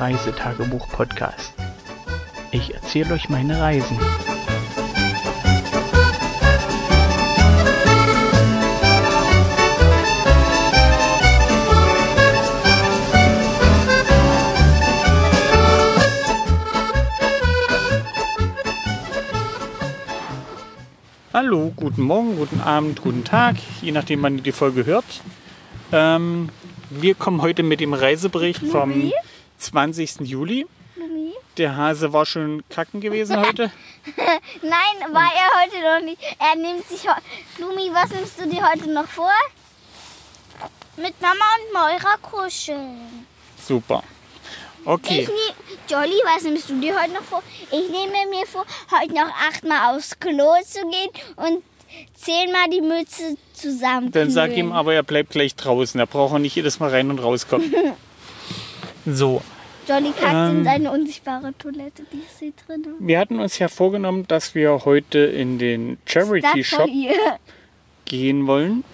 Reisetagebuch-Podcast. Ich erzähle euch meine Reisen. Hallo, guten Morgen, guten Abend, guten Tag, je nachdem, wann ihr die Folge hört. Ähm, wir kommen heute mit dem Reisebericht vom? 20. Juli. Lumi? Der Hase war schon kacken gewesen heute. Nein, war er heute noch nicht. Er nimmt sich heute. Lumi, was nimmst du dir heute noch vor? Mit Mama und Moira kuscheln. Super. Ich Okay, nehm, Jolly, was nimmst du dir heute noch vor? Ich nehme mir vor, heute noch achtmal aufs Klo zu gehen und zehnmal die Mütze zusammen. dann sag ihm aber, er bleibt gleich draußen. Er braucht auch nicht jedes Mal rein und rauskommen. So, Jolly kackt in Ähm. seine unsichtbare Toilette, die ist hier drin. wir hatten uns ja vorgenommen, dass wir heute in den Charity Shop gehen wollen.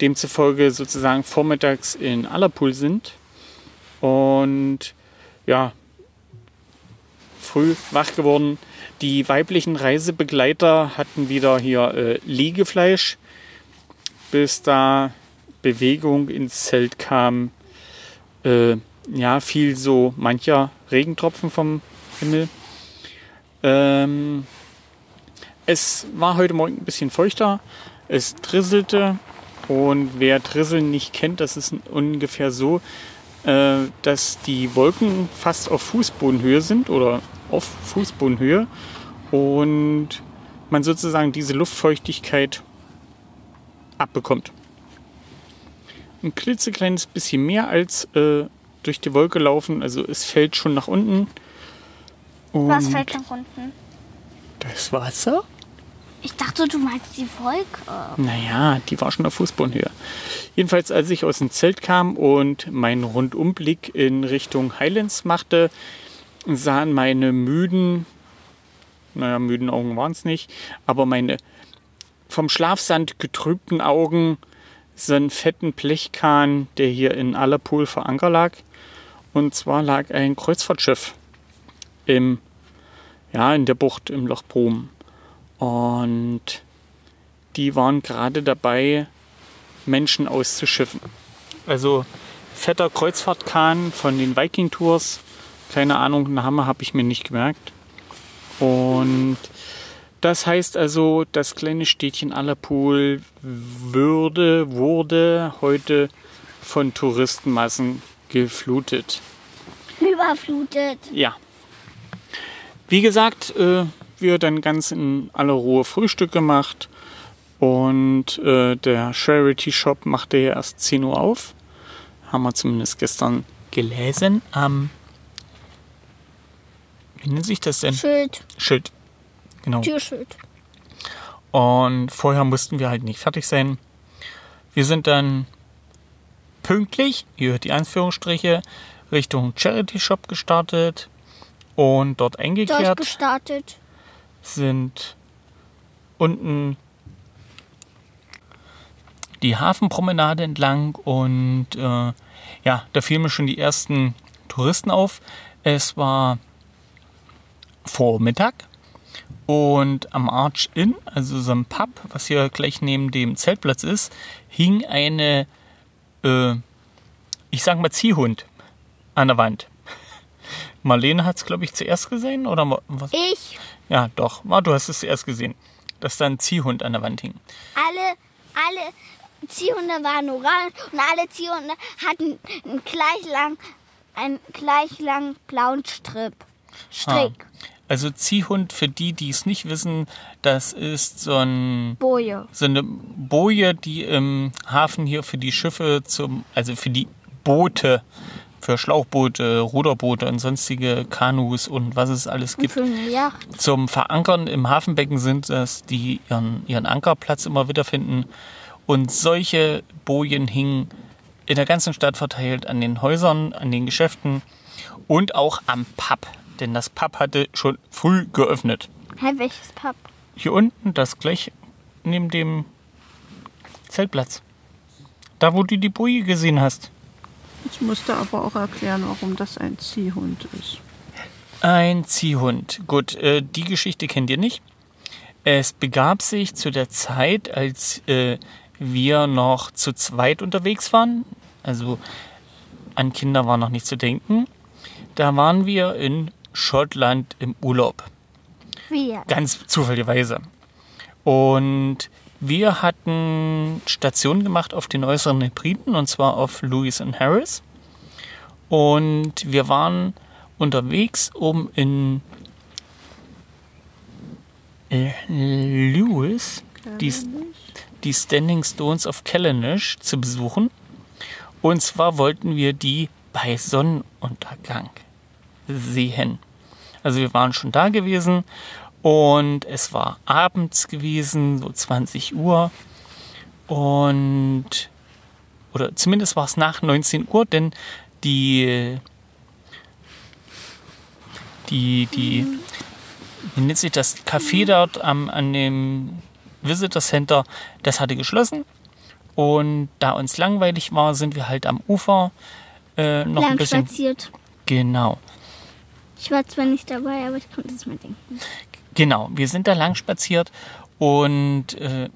Demzufolge sozusagen vormittags in Allerpool sind. Und ja, früh wach geworden. Die weiblichen Reisebegleiter hatten wieder hier äh, Liegefleisch, bis da Bewegung ins Zelt kam. Äh, ja, fiel so mancher Regentropfen vom Himmel. Ähm, es war heute Morgen ein bisschen feuchter. Es drisselte. Und wer Drisseln nicht kennt, das ist ungefähr so, äh, dass die Wolken fast auf Fußbodenhöhe sind oder auf Fußbodenhöhe und man sozusagen diese Luftfeuchtigkeit abbekommt. Ein klitzekleines bisschen mehr als äh, durch die Wolke laufen, also es fällt schon nach unten. Und Was fällt nach unten? Das Wasser? Ich dachte, du meinst die Wolke. Naja, die war schon auf Fußbodenhöhe. Jedenfalls, als ich aus dem Zelt kam und meinen Rundumblick in Richtung Highlands machte, sahen meine müden, naja, müden Augen waren es nicht, aber meine vom Schlafsand getrübten Augen so einen fetten Blechkahn, der hier in Allerpool vor Anker lag. Und zwar lag ein Kreuzfahrtschiff im, ja, in der Bucht im Loch Brom. Und die waren gerade dabei, Menschen auszuschiffen. Also fetter Kreuzfahrtkahn von den Viking Tours. Keine Ahnung, Name habe ich mir nicht gemerkt. Und das heißt also, das kleine Städtchen Allerpool würde, wurde heute von Touristenmassen geflutet. Überflutet. Ja. Wie gesagt, äh, wir dann ganz in aller Ruhe Frühstück gemacht und äh, der Charity Shop machte ja erst 10 Uhr auf. Haben wir zumindest gestern gelesen am. wie nennt sich das denn? Schild. Schild. Genau. Türschild. Und vorher mussten wir halt nicht fertig sein. Wir sind dann pünktlich, ihr hört die Anführungsstriche, Richtung Charity Shop gestartet und dort eingekehrt Durchgestartet. sind unten die Hafenpromenade entlang und äh, ja, da fielen mir schon die ersten Touristen auf. Es war Vormittag und am Arch Inn, also so ein Pub, was hier gleich neben dem Zeltplatz ist, hing eine, äh, ich sag mal Ziehhund an der Wand. Marlene hat es, glaube ich, zuerst gesehen oder wa- was? Ich, Ja, doch. Ah, Du hast es zuerst gesehen, dass da ein Ziehhund an der Wand hing. alle, alle Ziehhunde waren orange und alle Ziehhunde hatten einen gleich lang, einen gleich lang blauen Strip. Strick. Also Ziehhund, für die, die es nicht wissen, das ist so, ein, Boje. so eine Boje, die im Hafen hier für die Schiffe, zum, also für die Boote, für Schlauchboote, Ruderboote und sonstige Kanus und was es alles gibt, zum Verankern im Hafenbecken sind, dass die ihren, ihren Ankerplatz immer wiederfinden. Und solche Bojen hingen in der ganzen Stadt verteilt an den Häusern, an den Geschäften und auch am Pub. Denn das Pub hatte schon früh geöffnet. Hä, welches Pub? Hier unten, das gleich neben dem Zeltplatz. Da, wo du die Boje gesehen hast. Jetzt musst du aber auch erklären, warum das ein Ziehhund ist. Ein Ziehhund. Gut, äh, die Geschichte kennt ihr nicht. Es begab sich zu der Zeit, als äh, wir noch zu zweit unterwegs waren. Also an Kinder war noch nicht zu denken. Da waren wir in Schottland im Urlaub. Wir. Ganz zufälligerweise. Und wir hatten Stationen gemacht auf den äußeren Hebriden und zwar auf Lewis und Harris. Und wir waren unterwegs, um in äh, Lewis die, die Standing Stones of Callanish zu besuchen. Und zwar wollten wir die bei Sonnenuntergang sehen. Also wir waren schon da gewesen und es war abends gewesen, so 20 Uhr. Und, oder zumindest war es nach 19 Uhr, denn die, die, die, wie nennt sich das Café dort am, an dem Visitor Center, das hatte geschlossen. Und da uns langweilig war, sind wir halt am Ufer äh, noch ein Lang bisschen. spaziert. Genau. Ich war zwar nicht dabei, aber ich konnte es mir denken. Genau, wir sind da lang spaziert und äh,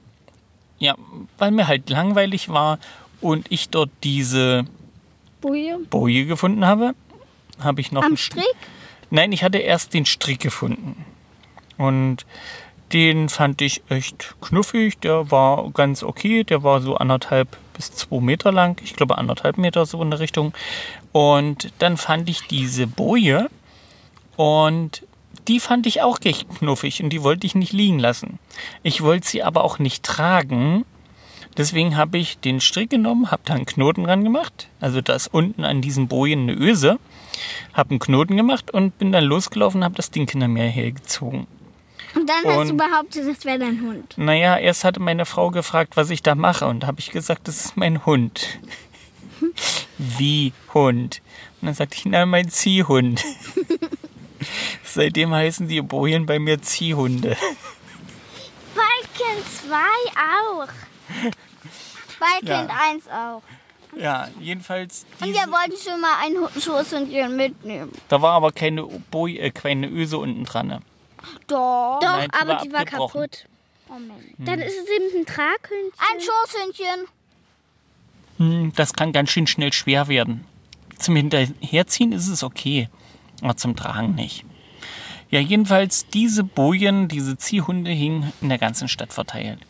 ja, weil mir halt langweilig war und ich dort diese Boje. Boje gefunden habe, habe ich noch Am Strick? Nein, ich hatte erst den Strick gefunden. Und den fand ich echt knuffig. Der war ganz okay. Der war so anderthalb bis zwei Meter lang. Ich glaube anderthalb Meter so in der Richtung. Und dann fand ich diese Boje. Und die fand ich auch recht knuffig. Und die wollte ich nicht liegen lassen. Ich wollte sie aber auch nicht tragen. Deswegen habe ich den Strick genommen, habe da einen Knoten dran gemacht. Also da ist unten an diesen Bojen eine Öse. Habe einen Knoten gemacht und bin dann losgelaufen und habe das Ding hinter mir hergezogen. Und dann hast du Und- behauptet, das wäre dein Hund. Naja, erst hatte meine Frau gefragt, was ich da mache. Und da habe ich gesagt, das ist mein Hund. Wie Hund? Und dann sagte ich, na, mein Ziehhund. Seitdem heißen die Bojen bei mir Ziehhunde. Balken 2 auch. Balken Ja. 1 auch. Ja, jedenfalls. Und wir wollten schon mal ein Schoßhündchen mitnehmen. da war aber keine Boje, äh, keine Öse unten dran. ne? Doch. Doch, Nein, die aber war die war kaputt. Moment. Dann ist es eben ein Traghündchen. Ein Schoßhündchen. Hm, das kann ganz schön schnell schwer werden. Zum Hinterherziehen ist es okay, aber zum Tragen nicht. Ja, jedenfalls diese Bojen, diese Ziehhunde hingen in der ganzen Stadt verteilt.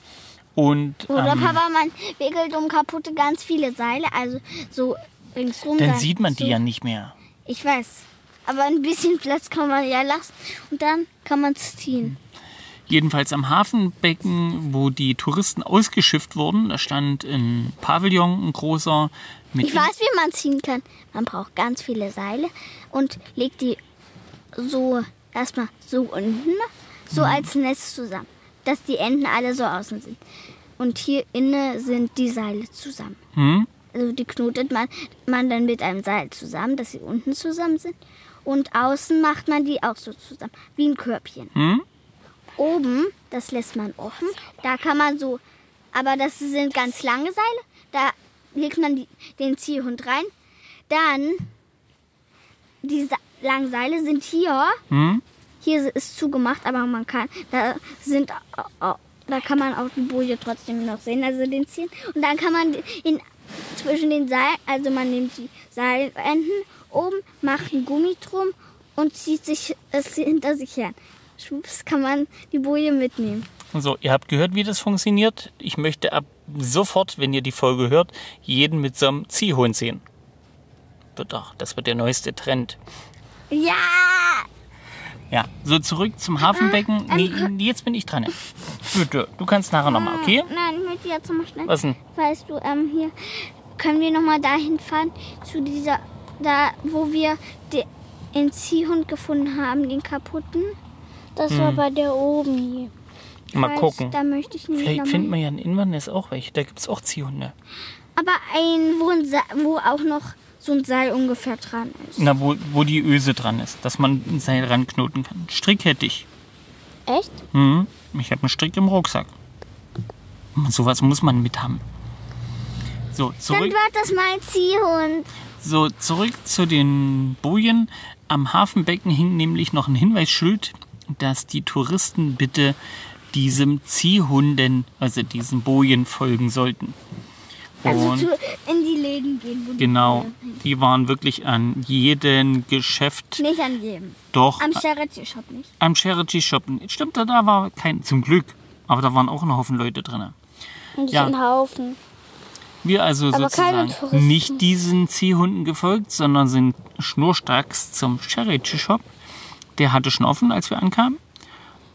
Und Oder ähm, Papa, man wickelt um kaputte ganz viele Seile, also so ringsrum. dann da- sieht man die ja nicht mehr. Ich weiß. Aber ein bisschen Platz kann man ja lassen. Und dann kann man es ziehen. Jedenfalls am Hafenbecken, wo die Touristen ausgeschifft wurden, da stand ein Pavillon, ein großer, Ich weiß, wie man ziehen kann. Man braucht ganz viele Seile und legt die so erstmal so unten, so als Netz zusammen, dass die Enden alle so außen sind. Und hier innen sind die Seile zusammen. hm? Also die knotet man, man dann mit einem Seil zusammen, dass sie unten zusammen sind. Und außen macht man die auch so zusammen, wie ein Körbchen. Hm? Oben, das lässt man offen, da kann man so, aber das sind ganz lange Seile, da legt man die, den Ziehhund rein. Dann, die Sa langen Seile sind hier, Hm? hier ist zugemacht, aber man kann, da sind, da kann man auch die Boje trotzdem noch sehen, also den ziehen. Und dann kann man in, zwischen den Seilen, also man nimmt die Seilenden oben, macht ein Gummi drum und zieht sich es hinter sich her. Schwupps kann man die Boje mitnehmen. So, ihr habt gehört, wie das funktioniert. Ich möchte ab sofort, wenn ihr die Folge hört, jeden mit so einem Ziehhund sehen. Bitte, das wird der neueste Trend. Ja! Ja, so zurück zum Hafenbecken. Nee, jetzt bin ich dran. Bitte, du kannst nachher nochmal, okay? Nein, ich möchte jetzt nochmal schnell. Was denn? Weißt du, ähm, hier können wir nochmal dahin fahren, zu dieser, da, wo wir de, den Ziehhund gefunden haben, den kaputten. Das war bei der oben hier. Mal Weiß, gucken. Da möchte ich nämlich Vielleicht finden wir ja in Inverness auch welche. Da gibt es auch Ziehhunde. Aber ein, wo, ein wo auch noch so ein Seil ungefähr dran ist. Na, wo, wo die Öse dran ist, dass man ein Seil ranknoten kann. Strick hätte ich. Echt? Hm, ich habe einen Strick im Rucksack. Sowas muss man mit haben. So, Dann zurück. war das mein Ziehhund. So, zurück zu den Bojen. Am Hafenbecken hing nämlich noch ein Hinweisschild, dass die Touristen bitte diesem Ziehhunden, also diesen Bojen, folgen sollten. Also Und zu, in die Läden gehen. Wo genau, die waren wirklich an jedem Geschäft Nicht an jedem. doch Am Charity Shop nicht. am Charity Shop. Stimmt, da war kein, zum Glück, aber da waren auch ein Haufen Leute drin. Und Ja. ein Haufen. Wir also Aber sozusagen nicht diesen Ziehhunden gefolgt, sondern sind schnurstracks zum Charity Shop. Der hatte schon offen, als wir ankamen.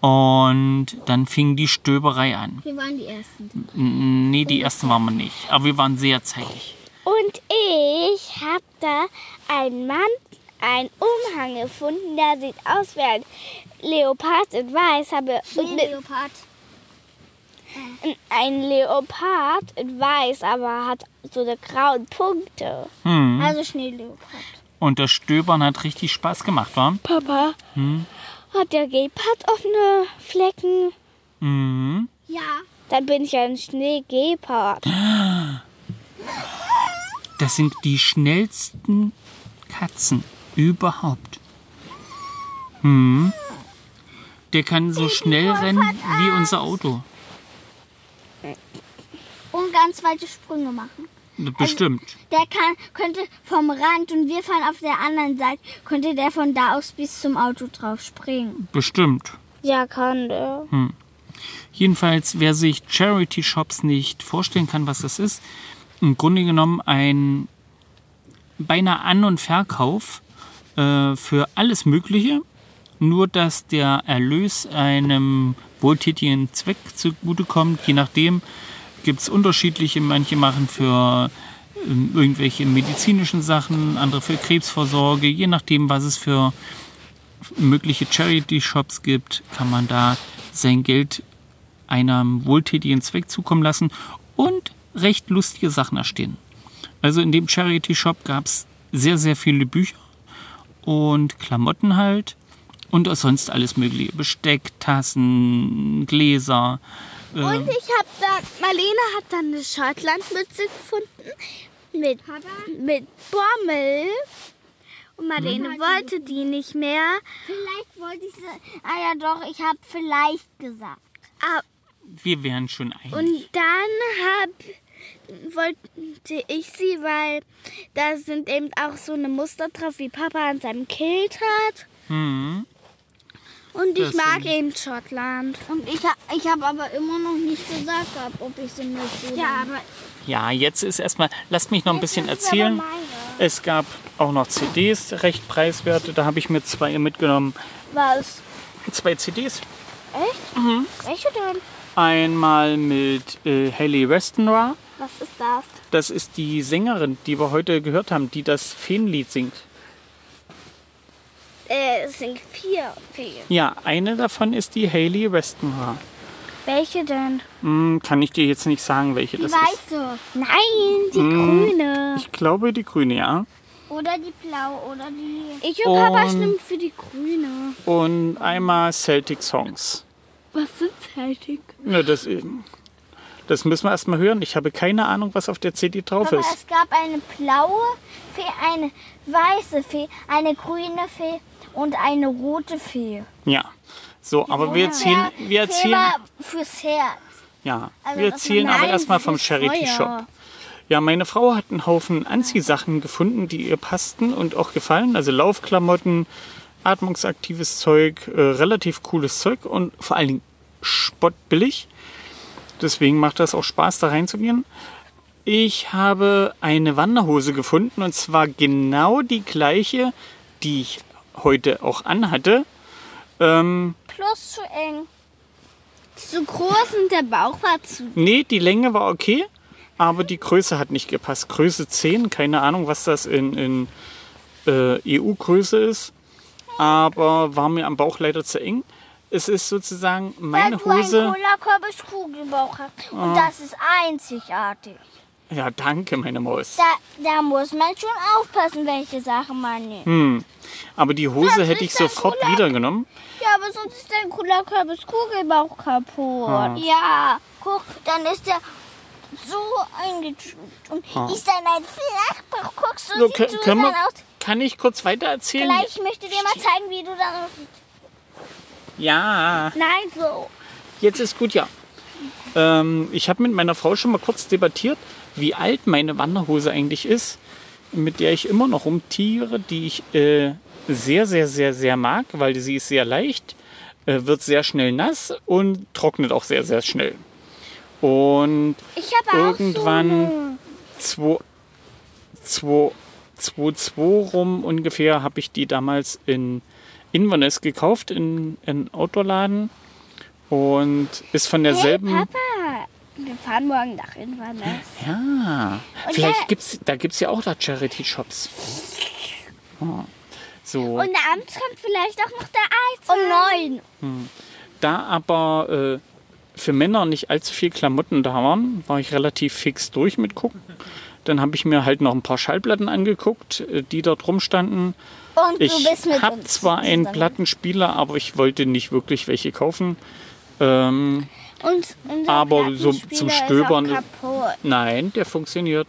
Und dann fing die Stöberei an. Wir waren die Ersten. N- Nee, die ersten waren wir nicht. Aber wir waren sehr zeitig. Und ich habe da einen Mann, einen Umhang gefunden, der sieht aus wie ein Leopard in Weiß. Habe mit, Leopard. ein Leopard in Weiß, aber hat so eine grauen Punkte. Hm. Also Schneeleopard. Und das Stöbern hat richtig Spaß gemacht, war? Papa, hat der Gepard offene Flecken? Mhm. Ja. Dann bin ich ein Schneegepard. Das sind die schnellsten Katzen überhaupt. Hm. Der kann so schnell rennen wie unser Auto. Und ganz weite Sprünge machen. Bestimmt. Der kann, könnte vom Rand und wir fahren auf der anderen Seite, könnte der von da aus bis zum Auto drauf springen. Bestimmt. Ja, kann der. Jedenfalls, wer sich Charity Shops nicht vorstellen kann, was das ist, im Grunde genommen ein beinahe An- und Verkauf äh, für alles Mögliche, nur dass der Erlös einem wohltätigen Zweck zugutekommt. Je nachdem gibt es unterschiedliche. Manche machen für ähm, irgendwelche medizinischen Sachen, andere für Krebsvorsorge. Je nachdem, was es für mögliche Charity-Shops gibt, kann man da sein Geld einem wohltätigen Zweck zukommen lassen und recht lustige Sachen erstehen. Also in dem Charity-Shop gab es sehr, sehr viele Bücher und Klamotten halt und auch sonst alles mögliche. Besteck, Tassen, Gläser. Und ich habe da, Marlene hat dann eine Schottlandmütze gefunden mit, mit Bommel. Und Marlene wollte die nicht mehr. Vielleicht wollte ich sie. Ah ja, doch, ich habe vielleicht gesagt. Ah, Wir wären schon einig. Und dann hab, wollte ich sie, weil da sind eben auch so eine Muster drauf, wie Papa an seinem Kilt hat. Hm. Und ich mag eben Schottland. Und ich, ha- ich habe aber immer noch nicht gesagt, ob ich sie möchte. Ja, aber Ja, jetzt ist erstmal, lasst mich noch ein bisschen erzählen. Es gab auch noch CDs, recht preiswerte. Da habe ich mir zwei mitgenommen. was? Zwei CDs. Echt? Welche denn? Einmal mit äh, Haley Westenra. Was ist das? Das ist die Sängerin, die wir heute gehört haben, die das Feenlied singt. Äh, es sind vier Feen. Ja, eine davon ist die Haley Westenra. Welche denn? Hm, kann ich dir jetzt nicht sagen, welche Die das ist. weiße. Nein, die grüne. Ich glaube die grüne, ja. Oder die blaue oder die. Ich und Papa stimmen für die grüne. Und einmal Celtic Songs. Was sind Celtic? Ja, das, äh, das müssen wir erstmal hören. Ich habe keine Ahnung, was auf der CD drauf Aber ist. es gab eine blaue Fee, eine weiße Fee, eine grüne Fee und eine rote Fee. Ja. So, aber wir erzählen, wir erzählen, fürs Herz. ja, Also wir erzählen aber erstmal vom Charity Feuer. Shop. Ja, meine Frau hat einen Haufen Anziehsachen gefunden, die ihr passten und auch gefallen. Also Laufklamotten, atmungsaktives Zeug, äh, relativ cooles Zeug und vor allen Dingen spottbillig. Deswegen macht das auch Spaß, da reinzugehen. Ich habe eine Wanderhose gefunden und zwar genau die gleiche, die ich heute auch anhatte. Ähm, Plus zu eng. Zu groß und der Bauch war zu. Nee, die Länge war okay, aber die Größe hat nicht gepasst. Größe 10, keine Ahnung, was das in, in äh, EU-Größe ist, aber war mir am Bauch leider zu eng. Es ist sozusagen meine Weil du Hose. einen Cola-Kürbis Kugelbauch hast. Und das ist einzigartig. Ja, danke, meine Maus. Da, da muss man schon aufpassen, welche Sachen man nimmt. Hm. Aber die Hose Das hätte ich sofort Cola- wiedergenommen. Ja, aber sonst ist dein Cola-Kürbis Kugelbauch kaputt. Ja, guck, dann ist der so eingetütet. Und ist dann ein Flachbauch. Guckst du, So, so können dann aus. kann ich kurz weiter erzählen? Gleich möchte dir mal zeigen, wie du dann aussiehst. Ja, Nein, so. jetzt ist gut, ja. Ähm, ich habe mit meiner Frau schon mal kurz debattiert, wie alt meine Wanderhose eigentlich ist, mit der ich immer noch rumtiere, die ich äh, sehr, sehr, sehr, sehr mag, weil sie ist sehr leicht, äh, wird sehr schnell nass und trocknet auch sehr, sehr schnell. Und irgendwann 2, 2, 2, 2 rum ungefähr habe ich die damals in Inverness gekauft, in in Outdoor-Laden. Und ist von so. Hey, derselben. Papa, wir fahren morgen nach Inverness. ja, Und vielleicht der- gibt's, da gibt es ja auch da Charity-Shops. Ja. So, Und abends kommt vielleicht auch noch der Eis. Um neun. da aber äh, für Männer nicht allzu viel Klamotten da waren, war ich relativ fix durch mit gucken. Dann habe ich mir halt noch ein paar Schallplatten angeguckt, äh, die dort rumstanden. Und Ich habe zwar einen. Plattenspieler, aber ich wollte nicht wirklich welche kaufen. Ähm, Und Aber so zum ist Stöbern- kaputt. nein, der funktioniert.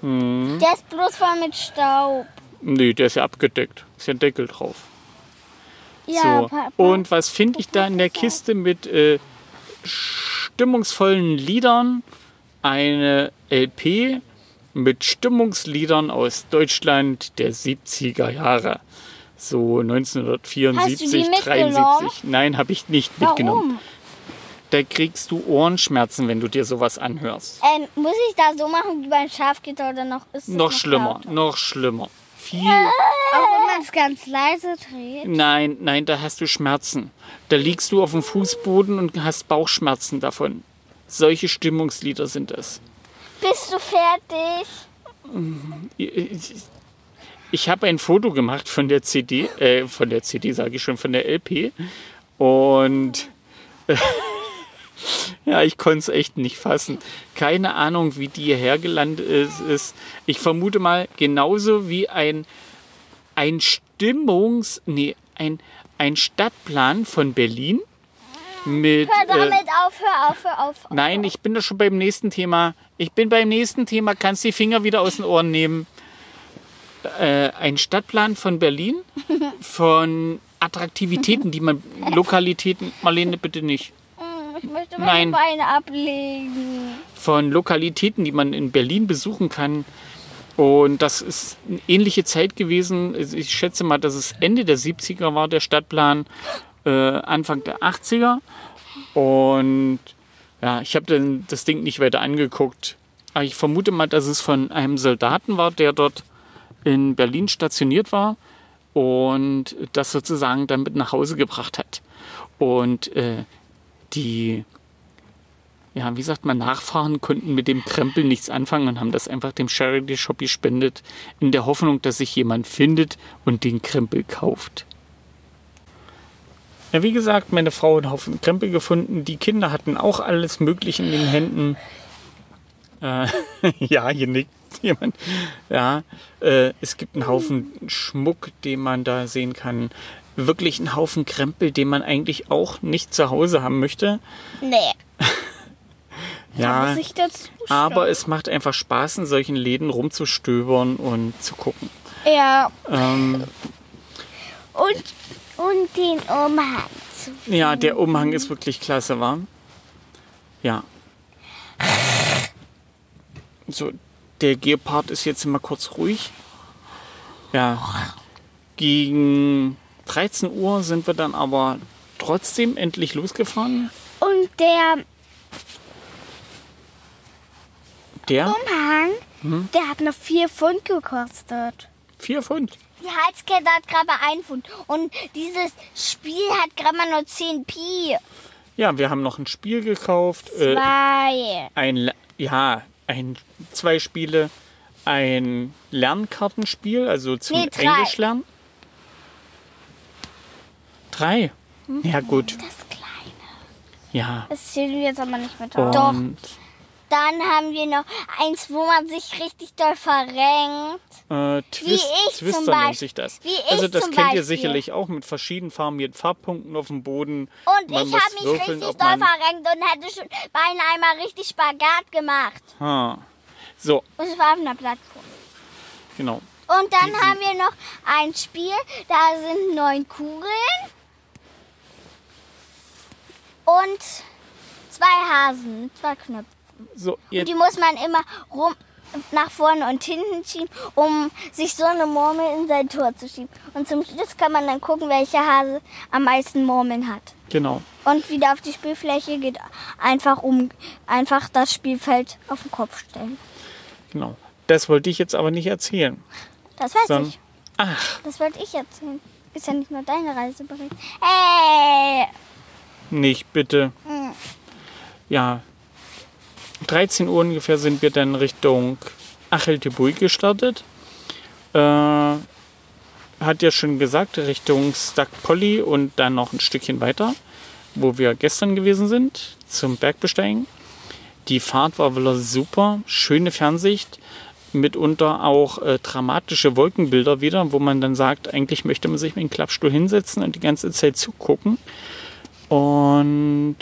Der ist bloß voll mit Staub. Nee, der ist ja abgedeckt. Ist ja ein Deckel drauf. Ja, so. Papa. Und was finde ich da in der Kiste mit äh, stimmungsvollen Liedern? Eine LP mit Stimmungsliedern aus Deutschland der 70er Jahre. So 1974, Hast du die mitgenommen? 73. Nein, habe ich nicht mitgenommen. Warum? Da kriegst du Ohrenschmerzen, wenn du dir sowas anhörst. Ähm, muss ich da so machen wie beim Schafgitter oder noch ist es Noch schlimmer, lauter? noch schlimmer. Viel. Auch wenn man es ganz leise dreht. Nein, nein, da hast du Schmerzen. Da liegst du auf dem Fußboden und hast Bauchschmerzen davon. Solche Stimmungslieder sind es. Bist du fertig? Ich habe ein Foto gemacht von der CD, äh, von der CD sage ich schon, von der LP. Und ja, ich konnte es echt nicht fassen. Keine Ahnung, wie die hierher gelandet ist. Ich vermute mal, genauso wie ein, ein Stimmungs-, nee, ein, ein Stadtplan von Berlin mit. Hör äh, damit auf, hör auf, hör auf. Nein, ich bin doch schon beim nächsten Thema. Ich bin beim nächsten Thema. Kannst die Finger wieder aus den Ohren nehmen. Äh, ein Stadtplan von Berlin von Attraktivitäten, die man Lokalitäten. Marlene, bitte nicht. Ich möchte meine Nein. Beine ablegen. Von Lokalitäten, die man in Berlin besuchen kann. Und das ist eine ähnliche Zeit gewesen. Ich schätze mal, dass es Ende der 70er war, der Stadtplan, äh, Anfang der 80er. Und ja, ich habe dann das Ding nicht weiter angeguckt. Aber ich vermute mal, dass es von einem Soldaten war, der dort in Berlin stationiert war und das sozusagen dann mit nach Hause gebracht hat. Und äh, die, ja, wie sagt man, Nachfahren konnten mit dem Krempel nichts anfangen und haben das einfach dem Charity Shop gespendet, in der Hoffnung, dass sich jemand findet und den Krempel kauft. Ja, wie gesagt, meine Frau hat einen Haufen Krempel gefunden. Die Kinder hatten auch alles Mögliche in den Händen. Äh, ja, hier nickt jemand. Ja, äh, es gibt einen Haufen Schmuck, den man da sehen kann. Wirklich einen Haufen Krempel, den man eigentlich auch nicht zu Hause haben möchte. Nee. Ja, aber es macht einfach Spaß, in solchen Läden rumzustöbern und zu gucken. Ja. Ähm, Und, und den Umhang. ja, der Umhang ist wirklich klasse, war. Ja. So, der Gepard ist jetzt mal kurz ruhig. Ja. Gegen 13 Uhr sind wir dann aber trotzdem endlich losgefahren. Und der Der Umhang, Hm? der hat noch 4 Pfund gekostet. 4 Pfund. Die Halskette hat gerade 1 Pfund. Und dieses Spiel hat gerade mal nur 10 Pi. Ja, wir haben noch ein Spiel gekauft. Äh, Zwei. ein, Le- ja, ein, zwei Spiele, ein Lernkartenspiel, also zum Nee, drei. Englisch lernen. Drei? Ja, gut. Das kleine. Ja. Das zählen wir jetzt aber nicht mit auf. Doch. Dann haben wir noch eins, wo man sich richtig doll verrenkt. Äh, Twist, ich zum Twister nennt Beispiel. sich das. Wie ich also das zum kennt ihr Beispiel. sicherlich auch mit verschieden farbigen Farbpunkten auf dem Boden. Und Man ich habe mich würfeln, richtig doll verrenkt und hätte schon beinahe einmal richtig Spagat gemacht. Ha. So, Und es war auf einer Plattform. genau. Und dann haben wir noch ein Spiel, da sind neun Kugeln und zwei Hasen, zwei Knöpfe. So, Und die muss man immer rum nach vorne und hinten schieben, um sich so eine Murmel in sein Tor zu schieben. Und zum Schluss kann man dann gucken, welcher Hase am meisten Murmeln hat. genau. Und wieder auf die Spielfläche geht, einfach um einfach das Spielfeld auf den Kopf stellen. Genau. Das wollte ich jetzt aber nicht erzählen. Das weiß Son- ich. Ach, Das wollte ich erzählen. Ist ja nicht nur deine Reisebericht. Ey! nicht bitte. Hm. Ja, 13 Uhr ungefähr sind wir dann Richtung Acheltebui gestartet. Äh, hat ja schon gesagt, Richtung Stack Polly und dann noch ein Stückchen weiter, wo wir gestern gewesen sind, zum Bergbesteigen. Die Fahrt war wieder super, schöne Fernsicht, mitunter auch äh, dramatische Wolkenbilder wieder, wo man dann sagt, eigentlich möchte man sich mit dem Klappstuhl hinsetzen und die ganze Zeit zugucken. Und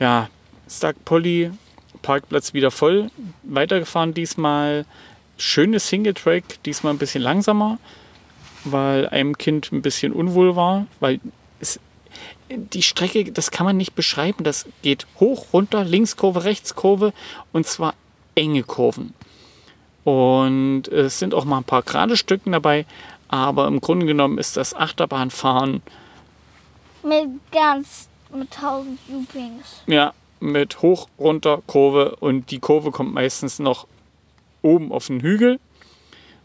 ja, Stark Polly, Parkplatz wieder voll. Weitergefahren diesmal. Schönes Singletrack, diesmal ein bisschen langsamer, weil einem Kind ein bisschen unwohl war, weil es, die Strecke, das kann man nicht beschreiben. Das geht hoch, runter, Linkskurve, Rechtskurve und zwar enge Kurven. Und es sind auch mal ein paar gerade Stücken dabei, aber im Grunde genommen ist das Achterbahnfahren Mit ganz, mit tausend Loopings. Ja, mit hoch, runter, Kurve und die Kurve kommt meistens noch oben auf den Hügel.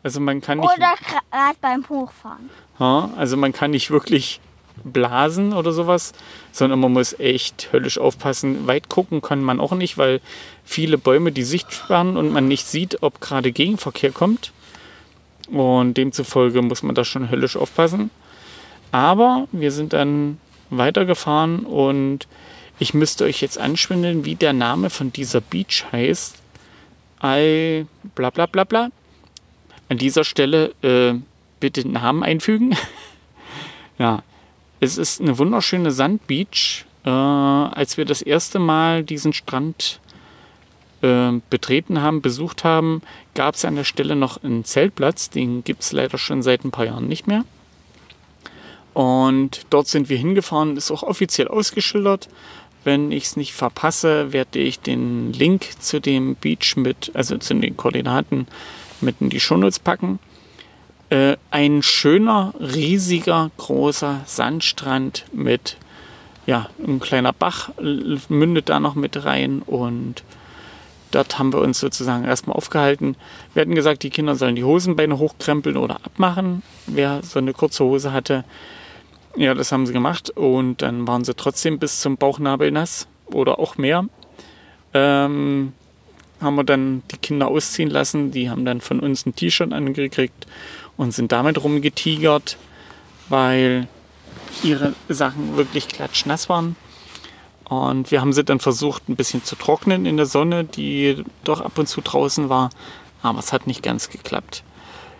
Also man kann nicht, Oder gerade beim Hochfahren. ja, also man kann nicht wirklich blasen oder sowas, sondern man muss echt höllisch aufpassen. Weit gucken kann man auch nicht, weil viele Bäume die Sicht sperren und man nicht sieht, ob gerade Gegenverkehr kommt. Und demzufolge muss man da schon höllisch aufpassen. Aber wir sind dann weitergefahren und ich müsste euch jetzt anschwindeln, wie der Name von dieser Beach heißt. Al bla bla bla bla. An dieser Stelle äh, bitte Namen einfügen. ja, es ist eine wunderschöne Sandbeach. Äh, als wir das erste Mal diesen Strand äh, betreten haben, besucht haben, gab es an der Stelle noch einen Zeltplatz. Den gibt es leider schon seit ein paar Jahren nicht mehr. Und dort sind wir hingefahren, ist auch offiziell ausgeschildert. Wenn ich es nicht verpasse, werde ich den Link zu dem Beach mit, also zu den Koordinaten mit in die Shownotes packen. Äh, ein schöner, riesiger, großer Sandstrand mit, ja, ein kleiner Bach mündet da noch mit rein und dort haben wir uns sozusagen erstmal aufgehalten. Wir hatten gesagt, die Kinder sollen die Hosenbeine hochkrempeln oder abmachen, wer so eine kurze Hose hatte. Ja, das haben sie gemacht und dann waren sie trotzdem bis zum Bauchnabel nass oder auch mehr. Ähm, haben wir dann die Kinder ausziehen lassen. Die haben dann von uns ein T-Shirt angekriegt und sind damit rumgetigert, weil ihre Sachen wirklich klatschnass waren. Und wir haben sie dann versucht, ein bisschen zu trocknen in der Sonne, die doch ab und zu draußen war. Aber es hat nicht ganz geklappt.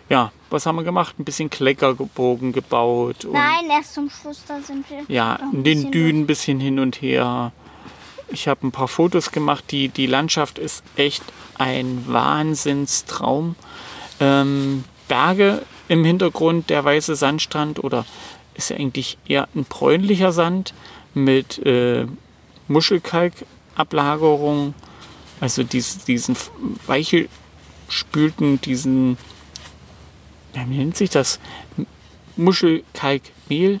Ja, was haben wir gemacht? Ein bisschen Kleckerbogen gebaut. Und Nein, erst zum Schluss, da sind wir. ja, in den Dünen ein bisschen hin und her. Ich habe ein paar Fotos gemacht. Die, die Landschaft ist echt ein Wahnsinnstraum. Ähm, Berge im Hintergrund, der weiße Sandstrand oder ist ja eigentlich eher ein bräunlicher Sand mit äh, Muschelkalkablagerung. Also dies, diesen weiche spülten, diesen, ja, wie nennt sich das? Muschelkalkmehl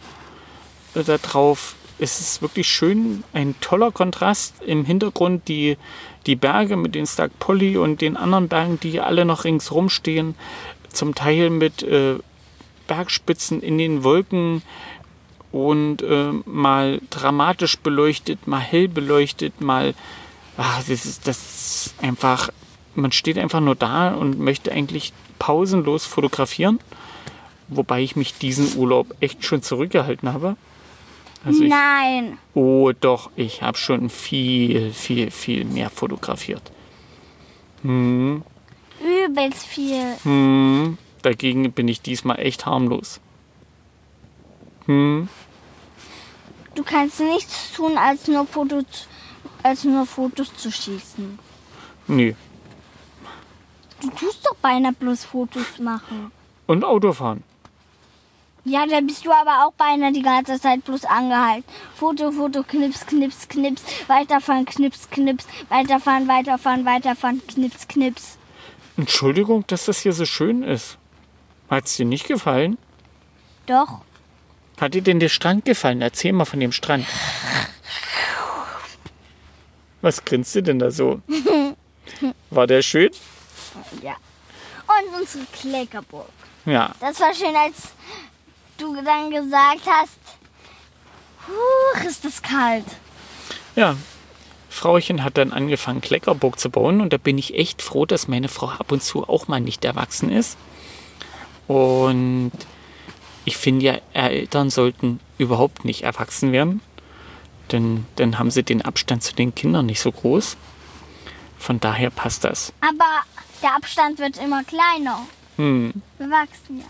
äh, da drauf. Es ist wirklich schön, ein toller Kontrast. Im Hintergrund die, die Berge mit den Stark Polly und den anderen Bergen, die alle noch ringsrum stehen. Zum Teil mit äh, Bergspitzen in den Wolken und äh, mal dramatisch beleuchtet, mal hell beleuchtet, mal. Ach, das, ist, das ist einfach. Man steht einfach nur da und möchte eigentlich pausenlos fotografieren. Wobei ich mich diesen Urlaub echt schon zurückgehalten habe. Also ich, Nein. oh doch, ich habe schon viel, viel, viel mehr fotografiert. Hm, Übelst viel. hm. Dagegen bin ich diesmal echt harmlos. Hm. Du kannst nichts tun, als nur Fotos, als nur Fotos zu schießen. Nee. Du tust doch beinahe bloß Fotos machen. Und Autofahren. Ja, da bist du aber auch beinahe die ganze Zeit bloß angehalten. Foto, Foto, Knips, Knips, Knips, weiterfahren, Knips, Knips, weiterfahren, weiterfahren, weiterfahren, Knips, Knips. Entschuldigung, dass das hier so schön ist. Hat's dir nicht gefallen? Doch. Hat dir denn der Strand gefallen? Erzähl mal von dem Strand. Was grinst du denn da so? War der schön? Ja. Und unsere Kleckerburg. Ja. Das war schön, als du dann gesagt hast, Huch, ist das kalt. Ja. Frauchen hat dann angefangen, Kleckerburg zu bauen und da bin ich echt froh, dass meine Frau ab und zu auch mal nicht erwachsen ist. Und ich finde ja, Eltern sollten überhaupt nicht erwachsen werden, denn dann haben sie den Abstand zu den Kindern nicht so groß. Von daher passt das. Aber der Abstand wird immer kleiner. Hm. Wir wachsen ja.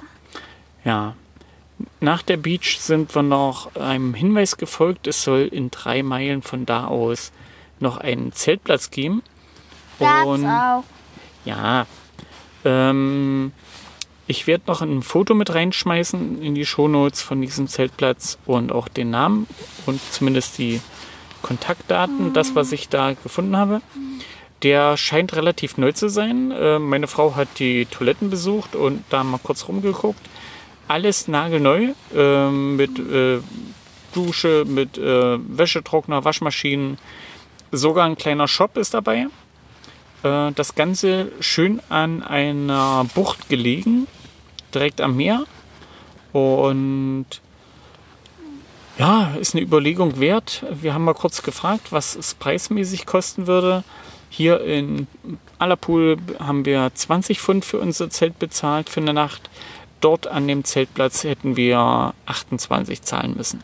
Ja. Nach der Beach sind wir noch einem Hinweis gefolgt, es soll in drei Meilen von da aus noch einen Zeltplatz geben. Gab's Und auch. ja, ähm, ich werde noch ein Foto mit reinschmeißen in die Shownotes von diesem Zeltplatz und auch den Namen und zumindest die Kontaktdaten, das, was ich da gefunden habe. Der scheint relativ neu zu sein. Äh, meine Frau hat die Toiletten besucht und da mal kurz rumgeguckt. Alles nagelneu äh, mit äh, Dusche, mit äh, Wäschetrockner, Waschmaschinen. Sogar ein kleiner Shop ist dabei. Das Ganze schön an einer Bucht gelegen, direkt am Meer. Und ja, ist eine Überlegung wert. Wir haben mal kurz gefragt, was es preismäßig kosten würde. Hier in Allerpool haben wir 20 Pfund für unser Zelt bezahlt für eine Nacht. Dort an dem Zeltplatz hätten wir 28 zahlen müssen.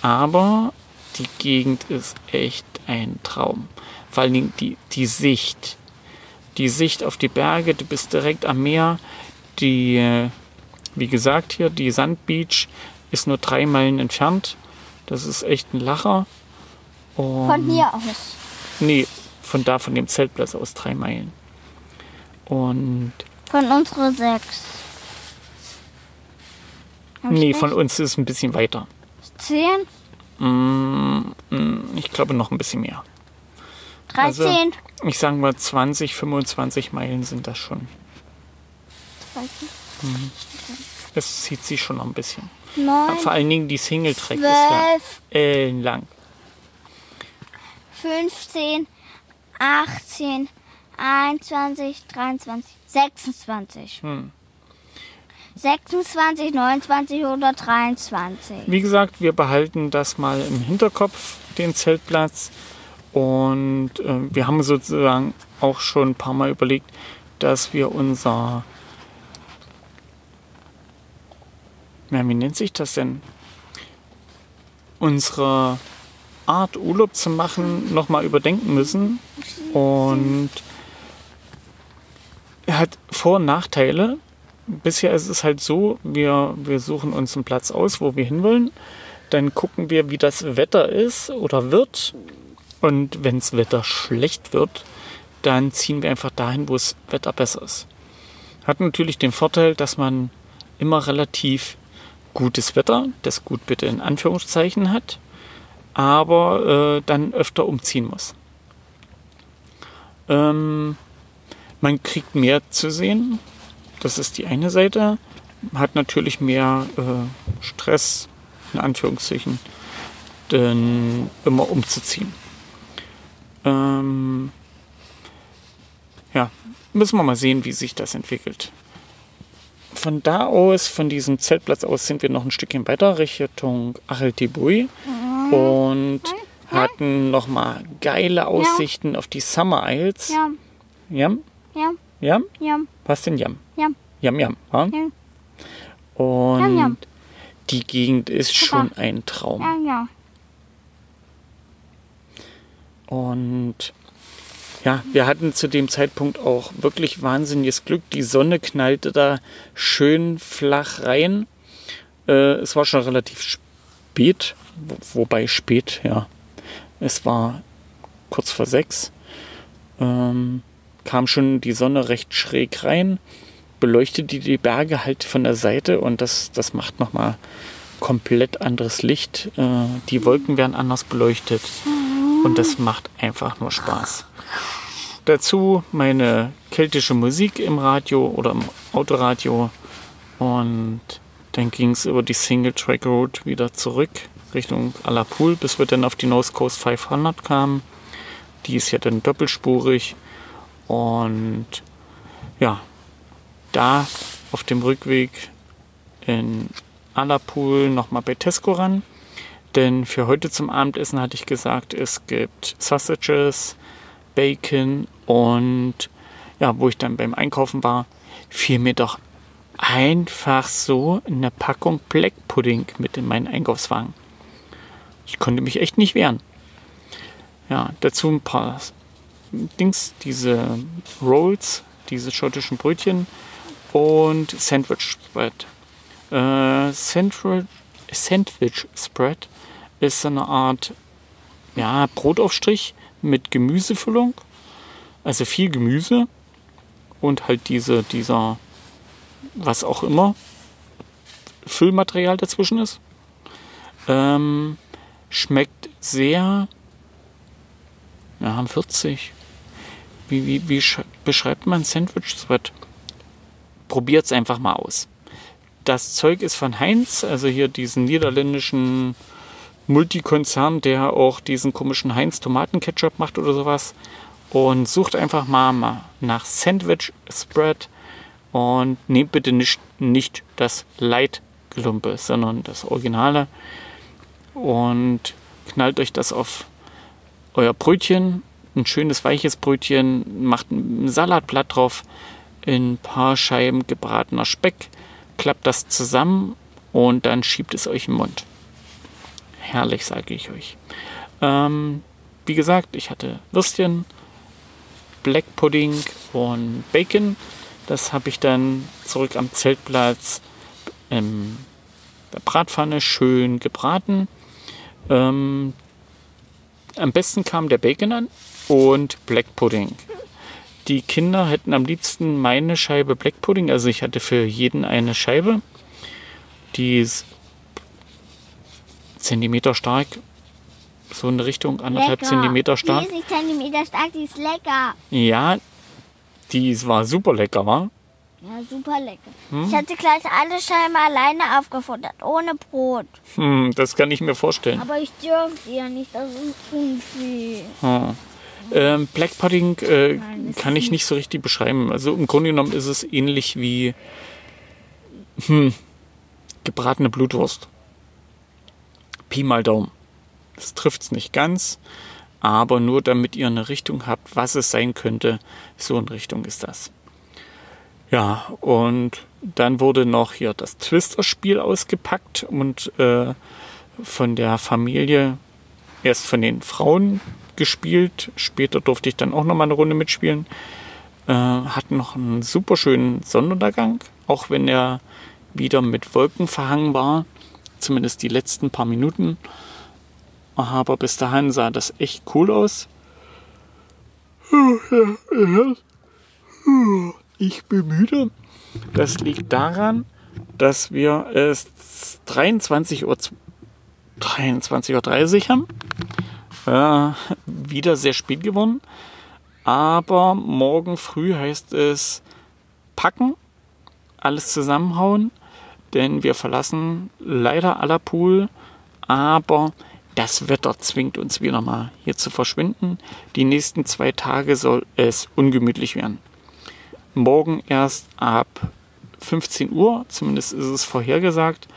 Aber die Gegend ist echt ein Traum. Vor allen Dingen die, die Sicht. Die Sicht auf die Berge, du bist direkt am Meer. Die, wie gesagt, hier die Sandbeach ist nur drei Meilen entfernt. Das ist echt ein Lacher. Und Von hier aus. Nee, von da, von dem Zeltplatz aus drei Meilen. Und Von unserer sechs. Hab nee, von uns ist es ein bisschen weiter. Zehn? Mm, mm, Ich glaube noch ein bisschen mehr. Also- Dreizehn? Ich sage mal 20, 25 Meilen sind das schon. Es zieht sich schon noch ein bisschen. Neun? Vor allen Dingen die Single-Track ist ja ellenlang. 15, 18, 21, 23, 26. Hm. 26, 29 oder 23. Wie gesagt, wir behalten das mal im Hinterkopf, den Zeltplatz. Und äh, wir haben sozusagen auch schon ein paar Mal überlegt, dass wir unser, ja, wie nennt sich das denn? Unsere Art Urlaub zu machen nochmal überdenken müssen. Und hat Vor- und Nachteile. Bisher ist es halt so, wir, wir suchen uns einen Platz aus, wo wir hinwollen. Dann gucken wir, wie das Wetter ist oder wird. Und wenn das Wetter schlecht wird, dann ziehen wir einfach dahin, wo das Wetter besser ist. Hat natürlich den Vorteil, dass man immer relativ gutes Wetter, das gut bitte in Anführungszeichen hat, aber äh, dann öfter umziehen muss. Ähm, man kriegt mehr zu sehen, das ist die eine Seite, hat natürlich mehr äh, Stress, in Anführungszeichen, denn immer umzuziehen. Ähm, ja, müssen wir mal sehen, wie sich das entwickelt. Von da aus, von diesem Zeltplatz aus, sind wir noch ein Stückchen weiter Richtung Acheltibui und hatten nochmal geile Aussichten auf die Summer Isles. Ja, Jam? ja, Jam? ja, Was denn Jam? ja. Jam, Jam. Ja? Ja. Und Jam, jam. die Gegend ist schon ein Traum. Ja, ja. Und Ja, wir hatten zu dem Zeitpunkt auch wirklich wahnsinniges Glück. Die Sonne knallte da schön flach rein. Äh, es war schon relativ spät, wobei spät, ja. Es war kurz vor sechs. Ähm, kam schon die Sonne recht schräg rein, beleuchtete die Berge halt von der Seite und das, das macht nochmal komplett anderes Licht. Äh, die Wolken werden anders beleuchtet und das macht einfach nur Spaß. Dazu meine keltische Musik im Radio oder im Autoradio und dann ging es über die Single Track Road wieder zurück Richtung Alapul, bis wir dann auf die North Coast 500 kamen. Die ist ja dann doppelspurig und ja, da auf dem Rückweg in Alapul nochmal bei Tesco ran. Denn für heute zum Abendessen hatte ich gesagt, es gibt Sausages, Bacon und ja, wo ich dann beim Einkaufen war, fiel mir doch einfach so eine Packung Black Pudding mit in meinen Einkaufswagen. Ich konnte mich echt nicht wehren. Ja, dazu ein paar Dings, diese Rolls, diese schottischen Brötchen und Sandwich Spread. Äh, Sandwich, Sandwich Spread ist eine Art ja, Brotaufstrich mit Gemüsefüllung. Also viel Gemüse und halt diese, dieser, was auch immer, Füllmaterial dazwischen ist. Ähm, schmeckt sehr, ja, 40. Wie, wie, wie beschreibt man Sandwich Spread? Probiert es einfach mal aus. Das Zeug ist von Heinz, also hier diesen niederländischen Multikonzern, der auch diesen komischen Heinz Tomatenketchup macht oder sowas. Und sucht einfach mal nach Sandwich Spread und nehmt bitte nicht, nicht das Light Gelumpe, sondern das Originale und knallt euch das auf euer Brötchen, ein schönes weiches Brötchen, macht ein Salatblatt drauf, ein paar Scheiben gebratener Speck, klappt das zusammen und dann schiebt es euch im Mund. Herrlich, sage ich euch. Ähm, wie gesagt, ich hatte Würstchen, Black Pudding und Bacon. Das habe ich dann zurück am Zeltplatz in der Bratpfanne schön gebraten. Ähm, am besten kam der Bacon an und Black Pudding. Die Kinder hätten am liebsten meine Scheibe Black Pudding, also ich hatte für jeden eine Scheibe. Die ist Zentimeter stark, so in Richtung anderthalb lecker. Zentimeter stark. Die ist nicht Zentimeter stark, die ist lecker. Ja, die war super lecker, war? Ja, super lecker. Hm? Ich hatte gleich alle Scheiben alleine aufgefuttert, ohne Brot. Hm, das kann ich mir vorstellen. Aber ich dürfte ja nicht, das ist unfair. Hm. Ähm, Black Pudding äh, Nein, kann ich nicht so richtig beschreiben. Also im Grunde genommen ist es ähnlich wie hm, gebratene Blutwurst. Pi mal Daumen. Das trifft es nicht ganz, aber nur damit ihr eine Richtung habt, was es sein könnte, so in Richtung ist das. Ja, und dann wurde noch hier das Twister-Spiel ausgepackt und äh, von der Familie, erst von den Frauen gespielt. Später durfte ich dann auch noch mal eine Runde mitspielen. Äh, hat noch einen super schönen Sonnenuntergang, auch wenn er wieder mit Wolken verhangen war. Zumindest die letzten paar Minuten. Aber bis dahin sah das echt cool aus. Ich bin müde. Das liegt daran, dass wir es 23 Uhr 23.30 Uhr haben äh, wieder sehr spät geworden. Aber morgen früh heißt es packen, alles zusammenhauen, denn wir verlassen leider Allerpool, aber das Wetter zwingt uns wieder mal hier zu verschwinden. Die nächsten zwei Tage soll es ungemütlich werden. Morgen erst ab 15 Uhr, zumindest ist es vorhergesagt,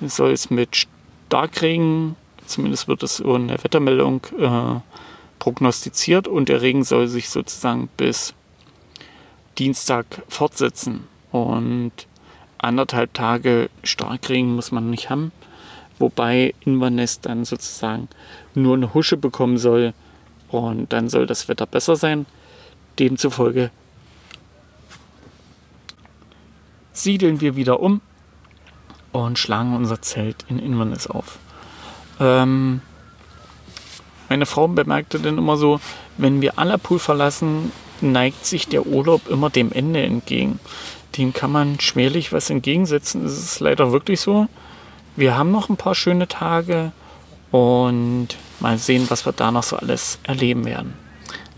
soll es mit Starkregen Zumindest wird es in der Wettermeldung äh, prognostiziert und der Regen soll sich sozusagen bis Dienstag fortsetzen. Und anderthalb Tage Starkregen muss man nicht haben, wobei Inverness dann sozusagen nur eine Husche bekommen soll und dann soll das Wetter besser sein. demzufolge siedeln wir wieder um und schlagen unser Zelt in Inverness auf. Ähm, meine Frau bemerkte dann immer so, wenn wir Allerpool verlassen, neigt sich der Urlaub immer dem Ende entgegen. Dem kann man schwerlich was entgegensetzen. Es ist leider wirklich so. Wir haben noch ein paar schöne Tage und mal sehen, was wir da noch so alles erleben werden.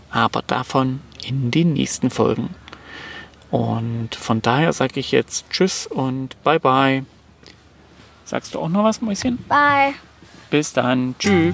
Aber davon in den nächsten Folgen. Und von daher sage ich jetzt Tschüss und Bye bye. Sagst du auch noch was, Mäuschen? Bye. Bis dann. Tschüss.